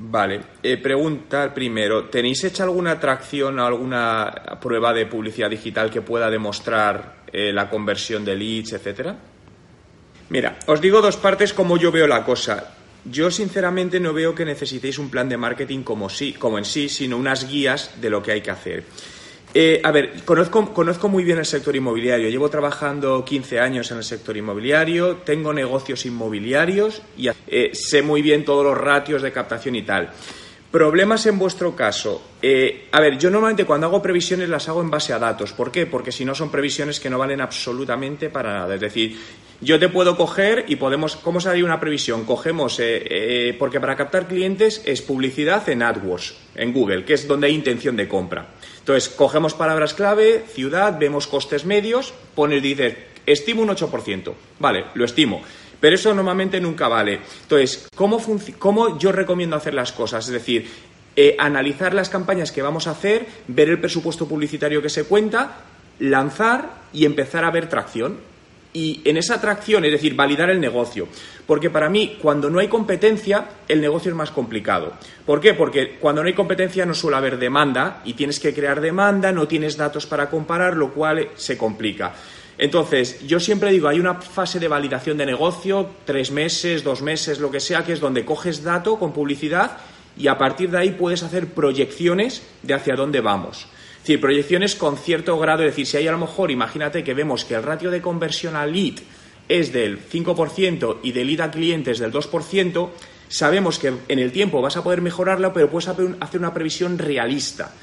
Vale, eh, preguntar primero, ¿tenéis hecha alguna atracción o alguna prueba de publicidad digital que pueda demostrar eh, la conversión de leads, etcétera? Mira, os digo dos partes como yo veo la cosa. Yo sinceramente no veo que necesitéis un plan de marketing como, sí, como en sí, sino unas guías de lo que hay que hacer. Eh, a ver, conozco, conozco muy bien el sector inmobiliario. Llevo trabajando 15 años en el sector inmobiliario, tengo negocios inmobiliarios y eh, sé muy bien todos los ratios de captación y tal. Problemas en vuestro caso. Eh, a ver, yo normalmente cuando hago previsiones las hago en base a datos. ¿Por qué? Porque si no son previsiones que no valen absolutamente para nada. Es decir, yo te puedo coger y podemos. ¿Cómo se una previsión? Cogemos, eh, porque para captar clientes es publicidad en AdWords, en Google, que es donde hay intención de compra. Entonces, cogemos palabras clave, ciudad, vemos costes medios, pones, dices, estimo un 8%. Vale, lo estimo. Pero eso normalmente nunca vale. Entonces, ¿cómo, yo recomiendo hacer las cosas? Es decir, eh, analizar las campañas que vamos a hacer, ver el presupuesto publicitario que se cuenta, lanzar y empezar a ver tracción. Y en esa tracción, es decir, validar el negocio. Porque para mí, cuando no hay competencia, el negocio es más complicado. ¿Por qué? Porque cuando no hay competencia no suele haber demanda y tienes que crear demanda, no tienes datos para comparar, lo cual se complica. Entonces, yo siempre digo, hay una fase de validación de negocio, tres meses, dos meses, lo que sea, que es donde coges dato con publicidad y a partir de ahí puedes hacer proyecciones de hacia dónde vamos. Es decir, proyecciones con cierto grado, es decir, si hay a lo mejor, imagínate que vemos que el ratio de conversión al lead es del 5% y de lead a clientes del 2%, sabemos que en el tiempo vas a poder mejorarlo, pero puedes hacer una previsión realista.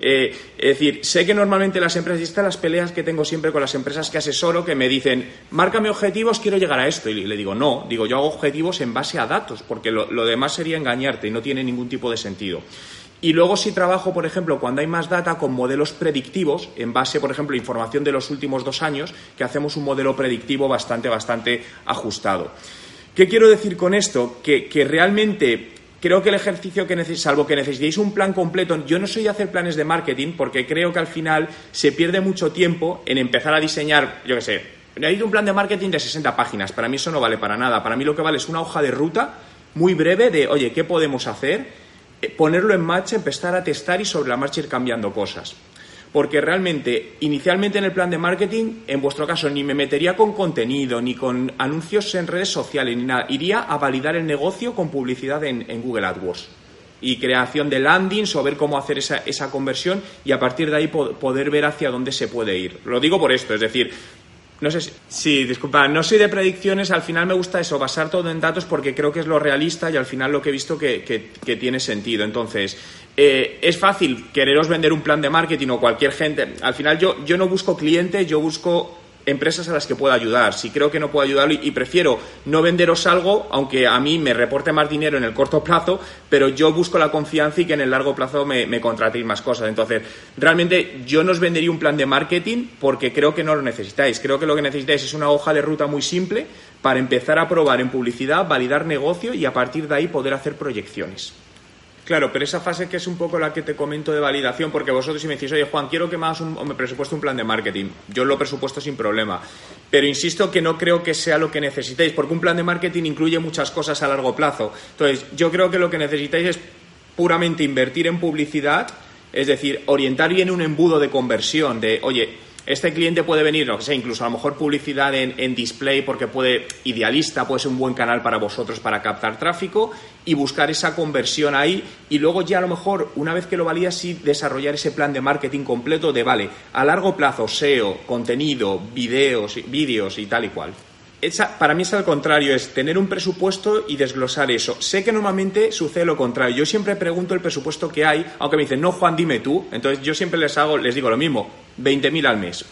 Eh, es decir, sé que normalmente las empresas, y estas las peleas que tengo siempre con las empresas que asesoro, que me dicen, márcame objetivos, quiero llegar a esto. Y le digo, no, digo, yo hago objetivos en base a datos, porque lo, demás sería engañarte y no tiene ningún tipo de sentido. Y luego si trabajo, por ejemplo, cuando hay más data con modelos predictivos, en base, por ejemplo, a información de los últimos dos años, que hacemos un modelo predictivo bastante, bastante ajustado. ¿Qué quiero decir con esto? Que, que realmente creo que el ejercicio que necesitéis, salvo que necesitéis un plan completo, yo no soy de hacer planes de marketing porque creo que al final se pierde mucho tiempo en empezar a diseñar, yo qué sé, necesito un plan de marketing de 60 páginas, para mí eso no vale para nada, para mí lo que vale es una hoja de ruta muy breve de, oye, ¿qué podemos hacer? Eh, ponerlo en marcha, empezar a testar y sobre la marcha ir cambiando cosas porque realmente, inicialmente en el plan de marketing, en vuestro caso, ni me metería con contenido, ni con anuncios en redes sociales, ni nada. Iría a validar el negocio con publicidad en, Google AdWords y creación de landings o ver cómo hacer esa, esa conversión y a partir de ahí poder ver hacia dónde se puede ir. Lo digo por esto, es decir, no sé si, sí, disculpa, no soy de predicciones, al final me gusta eso, basar todo en datos porque creo que es lo realista y al final lo que he visto que, que tiene sentido. Entonces, eh, es fácil quereros vender un plan de marketing o cualquier gente. Al final yo, yo no busco clientes, yo busco empresas a las que pueda ayudar. Si creo que no puedo ayudar y, prefiero no venderos algo, aunque a mí me reporte más dinero en el corto plazo, pero yo busco la confianza y que en el largo plazo me, me contratéis más cosas. Entonces, realmente yo no os vendería un plan de marketing porque creo que no lo necesitáis. Creo que lo que necesitáis es una hoja de ruta muy simple para empezar a probar en publicidad, validar negocio y a partir de ahí poder hacer proyecciones. Claro, pero esa fase que es un poco la que te comento de validación, porque vosotros si me decís, oye Juan, quiero que me hagas un, o me presupuesto un plan de marketing, yo lo presupuesto sin problema. Pero insisto que no creo que sea lo que necesitéis, porque un plan de marketing incluye muchas cosas a largo plazo. Entonces, yo creo que lo que necesitáis es puramente invertir en publicidad, es decir, orientar bien un embudo de conversión, de, oye, este cliente puede venir, no sé, incluso a lo mejor publicidad en, display porque puede, idealista, puede ser un buen canal para vosotros para captar tráfico y buscar esa conversión ahí y luego ya a lo mejor, una vez que lo valía, sí desarrollar ese plan de marketing completo de, vale, a largo plazo, SEO, contenido, videos, vídeos y tal y cual para mí es al contrario, es tener un presupuesto y desglosar eso. Sé que normalmente sucede lo contrario. Yo siempre pregunto el presupuesto que hay, aunque me dicen, no, Juan, dime tú. Entonces yo siempre les hago, les digo lo mismo, 20.000 al mes.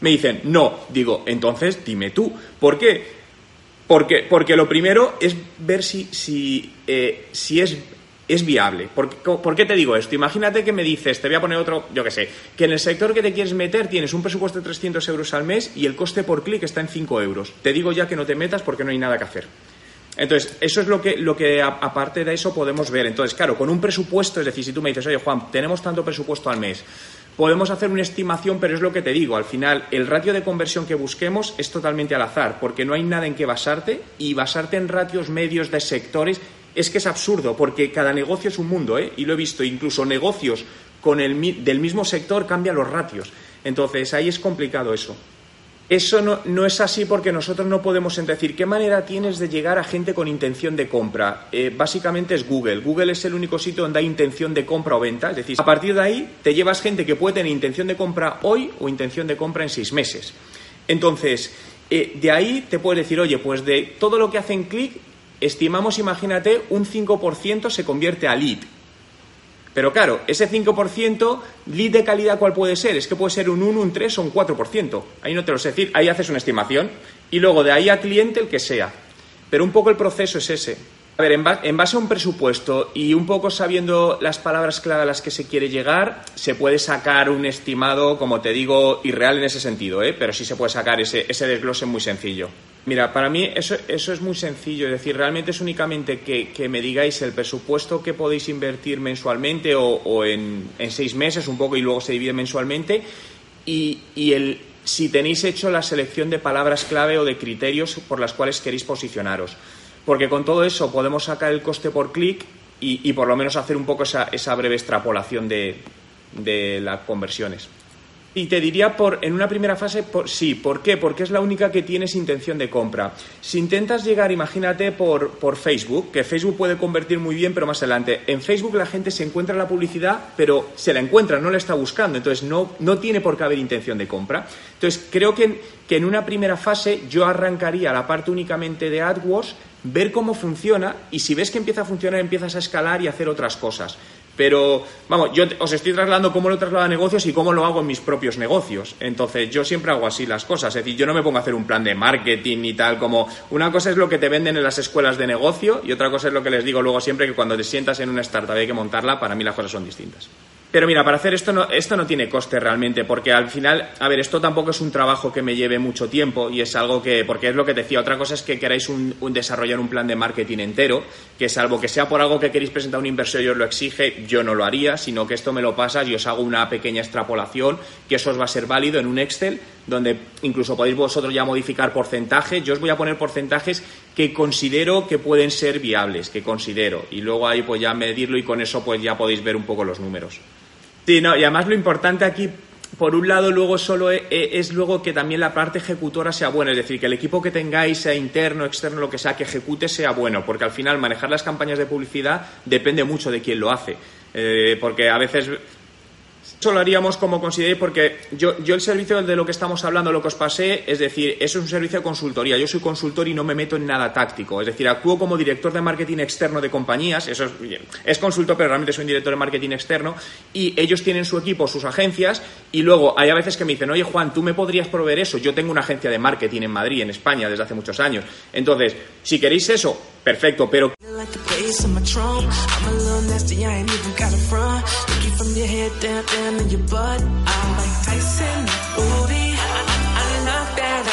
Me dicen, no, digo, entonces dime tú. ¿Por qué? Porque, porque lo primero es ver si, si, eh, si es es viable. ¿Por, qué te digo esto? Imagínate que me dices, te voy a poner otro, yo qué sé, que en el sector que te quieres meter tienes un presupuesto de 300 euros al mes y el coste por clic está en 5 euros. Te digo ya que no te metas porque no hay nada que hacer. Entonces, eso es lo que, lo que aparte de eso podemos ver. Entonces, claro, con un presupuesto, es decir, si tú me dices, oye Juan, tenemos tanto presupuesto al mes, podemos hacer una estimación, pero es lo que te digo, al final el ratio de conversión que busquemos es totalmente al azar, porque no hay nada en que basarte y basarte en ratios medios de sectores es que es absurdo, porque cada negocio es un mundo, ¿eh? y lo he visto, incluso negocios con el, del mismo sector cambian los ratios. Entonces, ahí es complicado eso. Eso no, es así porque nosotros no podemos decir qué manera tienes de llegar a gente con intención de compra. Eh, básicamente es Google. Google es el único sitio donde hay intención de compra o venta. Es decir, a partir de ahí te llevas gente que puede tener intención de compra hoy o intención de compra en seis meses. Entonces, eh, de ahí te puedes decir, oye, pues de todo lo que hacen clic, estimamos, imagínate, un 5% se convierte a lead. Pero claro, ese 5%, lead de calidad, ¿cuál puede ser? Es que puede ser un 1, un 3 o un 4%. Ahí no te lo sé decir, ahí haces una estimación y luego de ahí a cliente el que sea. Pero un poco el proceso es ese. A ver, en, base a un presupuesto y un poco sabiendo las palabras clave a las que se quiere llegar, se puede sacar un estimado, como te digo, irreal en ese sentido, ¿eh? pero sí se puede sacar ese, ese desglose muy sencillo. Mira, para mí eso, eso, es muy sencillo, es decir, realmente es únicamente que, me digáis el presupuesto que podéis invertir mensualmente o, en, seis meses un poco y luego se divide mensualmente y, el, si tenéis hecho la selección de palabras clave o de criterios por las cuales queréis posicionaros. Porque con todo eso podemos sacar el coste por clic y, por lo menos hacer un poco esa, esa breve extrapolación de, de las conversiones. Y te diría por, en una primera fase, por, sí. ¿Por qué? Porque es la única que tienes intención de compra. Si intentas llegar, imagínate, por, por Facebook, que Facebook puede convertir muy bien, pero más adelante. En Facebook la gente se encuentra la publicidad, pero se la encuentra, no la está buscando. Entonces no, no tiene por qué haber intención de compra. Entonces creo que, que en una primera fase yo arrancaría la parte únicamente de AdWords, ver cómo funciona y si ves que empieza a funcionar empiezas a escalar y hacer otras cosas. Pero, vamos, yo os estoy trasladando cómo lo traslado a negocios y cómo lo hago en mis propios negocios. Entonces, yo siempre hago así las cosas. Es decir, yo no me pongo a hacer un plan de marketing y tal, como una cosa es lo que te venden en las escuelas de negocio y otra cosa es lo que les digo luego siempre que cuando te sientas en una startup hay que montarla, para mí las cosas son distintas. Pero mira, para hacer esto no, esto no tiene coste realmente, porque al final, a ver, esto tampoco es un trabajo que me lleve mucho tiempo y es algo que, porque es lo que decía, otra cosa es que queráis un, desarrollar un plan de marketing entero, que salvo que sea por algo que queréis presentar a un inversor y os lo exige, yo no lo haría, sino que esto me lo pasas y os hago una pequeña extrapolación, que eso os va a ser válido en un Excel, donde incluso podéis vosotros ya modificar porcentajes. Yo os voy a poner porcentajes que considero que pueden ser viables, que considero, y luego ahí pues ya medirlo y con eso pues ya podéis ver un poco los números. Sí, no, y además lo importante aquí, por un lado, luego solo e, e, es, luego que también la parte ejecutora sea buena, es decir, que el equipo que tengáis, sea interno, externo, lo que sea, que ejecute sea bueno, porque al final manejar las campañas de publicidad depende mucho de quién lo hace. Eh, porque a veces eso lo haríamos como consideréis porque yo, yo el servicio de lo que estamos hablando, lo que os pasé, es decir, eso es un servicio de consultoría. Yo soy consultor y no me meto en nada táctico. Es decir, actúo como director de marketing externo de compañías. Eso es, es consultor, pero realmente soy un director de marketing externo. Y ellos tienen su equipo, sus agencias. Y luego hay a veces que me dicen, oye Juan, tú me podrías proveer eso. Yo tengo una agencia de marketing en Madrid, en España, desde hace muchos años. Entonces, si queréis eso, perfecto, pero from your head down, down to your butt. I'm like Tyson, booty. I, that.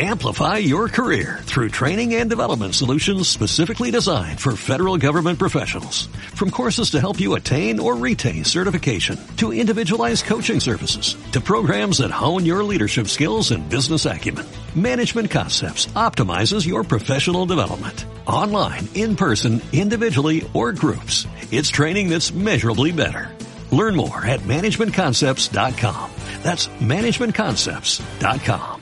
Amplify your career through training and development solutions specifically designed for federal government professionals. From courses to help you attain or retain certification, to individualized coaching services, to programs that hone your leadership skills and business acumen, Management Concepts optimizes your professional development. Online, in person, individually, or groups. It's training that's measurably better. Learn more at managementconcepts.com. That's managementconcepts.com.